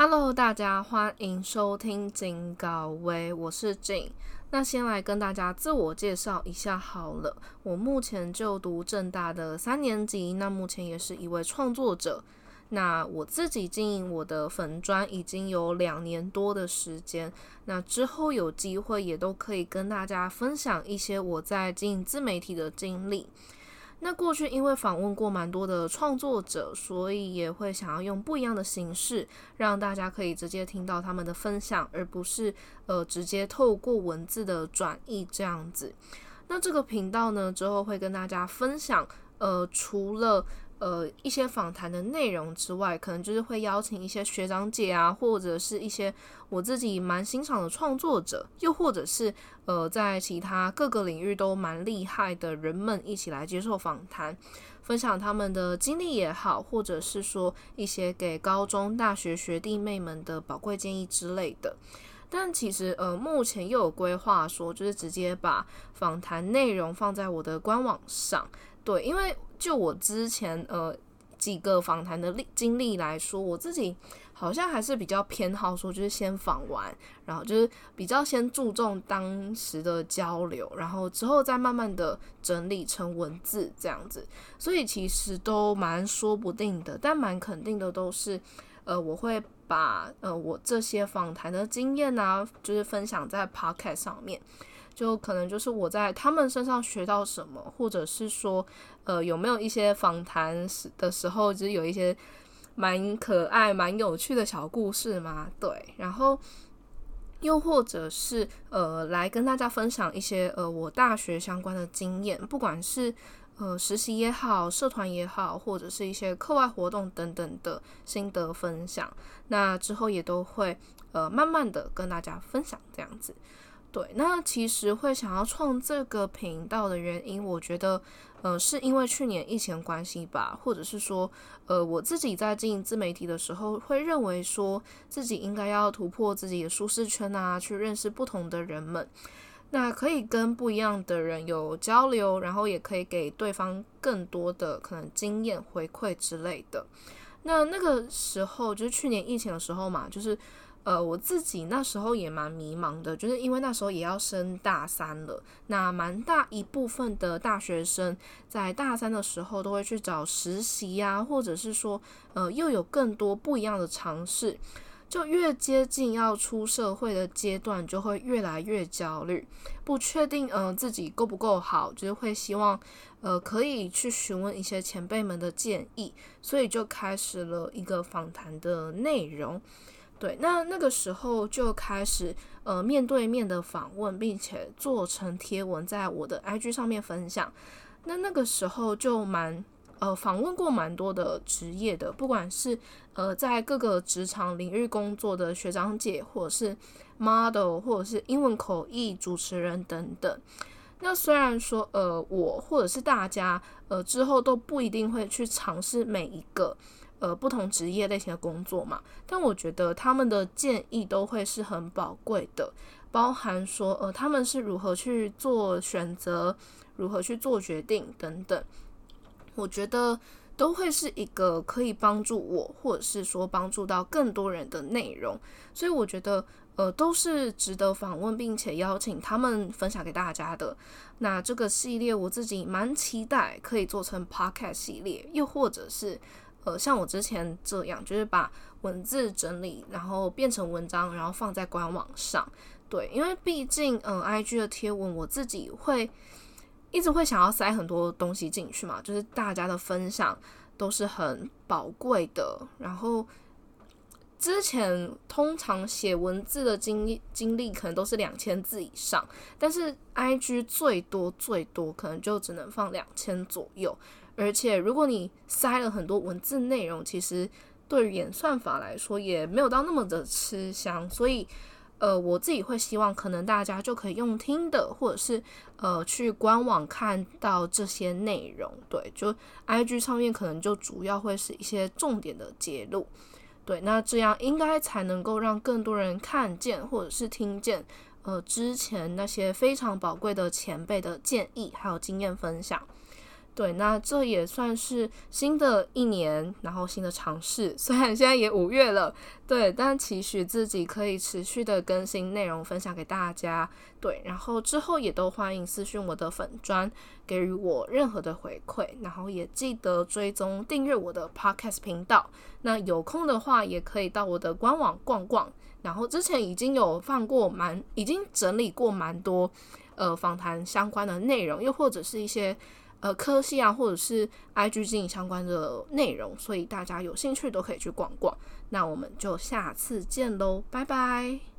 Hello，大家欢迎收听金高威，我是景。那先来跟大家自我介绍一下好了，我目前就读正大的三年级，那目前也是一位创作者。那我自己经营我的粉砖已经有两年多的时间，那之后有机会也都可以跟大家分享一些我在经营自媒体的经历。那过去因为访问过蛮多的创作者，所以也会想要用不一样的形式，让大家可以直接听到他们的分享，而不是呃直接透过文字的转译这样子。那这个频道呢，之后会跟大家分享，呃，除了呃，一些访谈的内容之外，可能就是会邀请一些学长姐啊，或者是一些我自己蛮欣赏的创作者，又或者是呃，在其他各个领域都蛮厉害的人们一起来接受访谈，分享他们的经历也好，或者是说一些给高中、大学学弟妹们的宝贵建议之类的。但其实呃，目前又有规划说，就是直接把访谈内容放在我的官网上。对，因为就我之前呃几个访谈的历经历来说，我自己好像还是比较偏好说，就是先访完，然后就是比较先注重当时的交流，然后之后再慢慢的整理成文字这样子。所以其实都蛮说不定的，但蛮肯定的都是，呃，我会把呃我这些访谈的经验啊，就是分享在 podcast 上面。就可能就是我在他们身上学到什么，或者是说，呃，有没有一些访谈时的时候，就是有一些蛮可爱、蛮有趣的小故事嘛？对，然后又或者是呃，来跟大家分享一些呃我大学相关的经验，不管是呃实习也好、社团也好，或者是一些课外活动等等的心得分享，那之后也都会呃慢慢的跟大家分享这样子。对，那其实会想要创这个频道的原因，我觉得，呃，是因为去年疫情关系吧，或者是说，呃，我自己在经营自媒体的时候，会认为说自己应该要突破自己的舒适圈啊，去认识不同的人们，那可以跟不一样的人有交流，然后也可以给对方更多的可能经验回馈之类的。那那个时候就是去年疫情的时候嘛，就是。呃，我自己那时候也蛮迷茫的，就是因为那时候也要升大三了，那蛮大一部分的大学生在大三的时候都会去找实习呀，或者是说，呃，又有更多不一样的尝试，就越接近要出社会的阶段，就会越来越焦虑，不确定，呃，自己够不够好，就是会希望，呃，可以去询问一些前辈们的建议，所以就开始了一个访谈的内容。对，那那个时候就开始呃面对面的访问，并且做成贴文在我的 IG 上面分享。那那个时候就蛮呃访问过蛮多的职业的，不管是呃在各个职场领域工作的学长姐，或者是 model，或者是英文口译主持人等等。那虽然说呃我或者是大家呃之后都不一定会去尝试每一个。呃，不同职业类型的工作嘛，但我觉得他们的建议都会是很宝贵的，包含说，呃，他们是如何去做选择，如何去做决定等等，我觉得都会是一个可以帮助我，或者是说帮助到更多人的内容，所以我觉得，呃，都是值得访问，并且邀请他们分享给大家的。那这个系列我自己蛮期待可以做成 podcast 系列，又或者是。呃，像我之前这样，就是把文字整理，然后变成文章，然后放在官网上。对，因为毕竟，嗯，IG 的贴文，我自己会一直会想要塞很多东西进去嘛，就是大家的分享都是很宝贵的。然后之前通常写文字的经经历可能都是两千字以上，但是 IG 最多最多可能就只能放两千左右。而且，如果你塞了很多文字内容，其实对于演算法来说也没有到那么的吃香。所以，呃，我自己会希望，可能大家就可以用听的，或者是呃去官网看到这些内容。对，就 IG 上面可能就主要会是一些重点的揭露。对，那这样应该才能够让更多人看见，或者是听见，呃，之前那些非常宝贵的前辈的建议还有经验分享。对，那这也算是新的一年，然后新的尝试。虽然现在也五月了，对，但期许自己可以持续的更新内容，分享给大家。对，然后之后也都欢迎私讯我的粉砖，给予我任何的回馈。然后也记得追踪订阅我的 Podcast 频道。那有空的话，也可以到我的官网逛逛。然后之前已经有放过蛮，已经整理过蛮多呃访谈相关的内容，又或者是一些。呃，科系啊，或者是 IG 经营相关的内容，所以大家有兴趣都可以去逛逛。那我们就下次见喽，拜拜。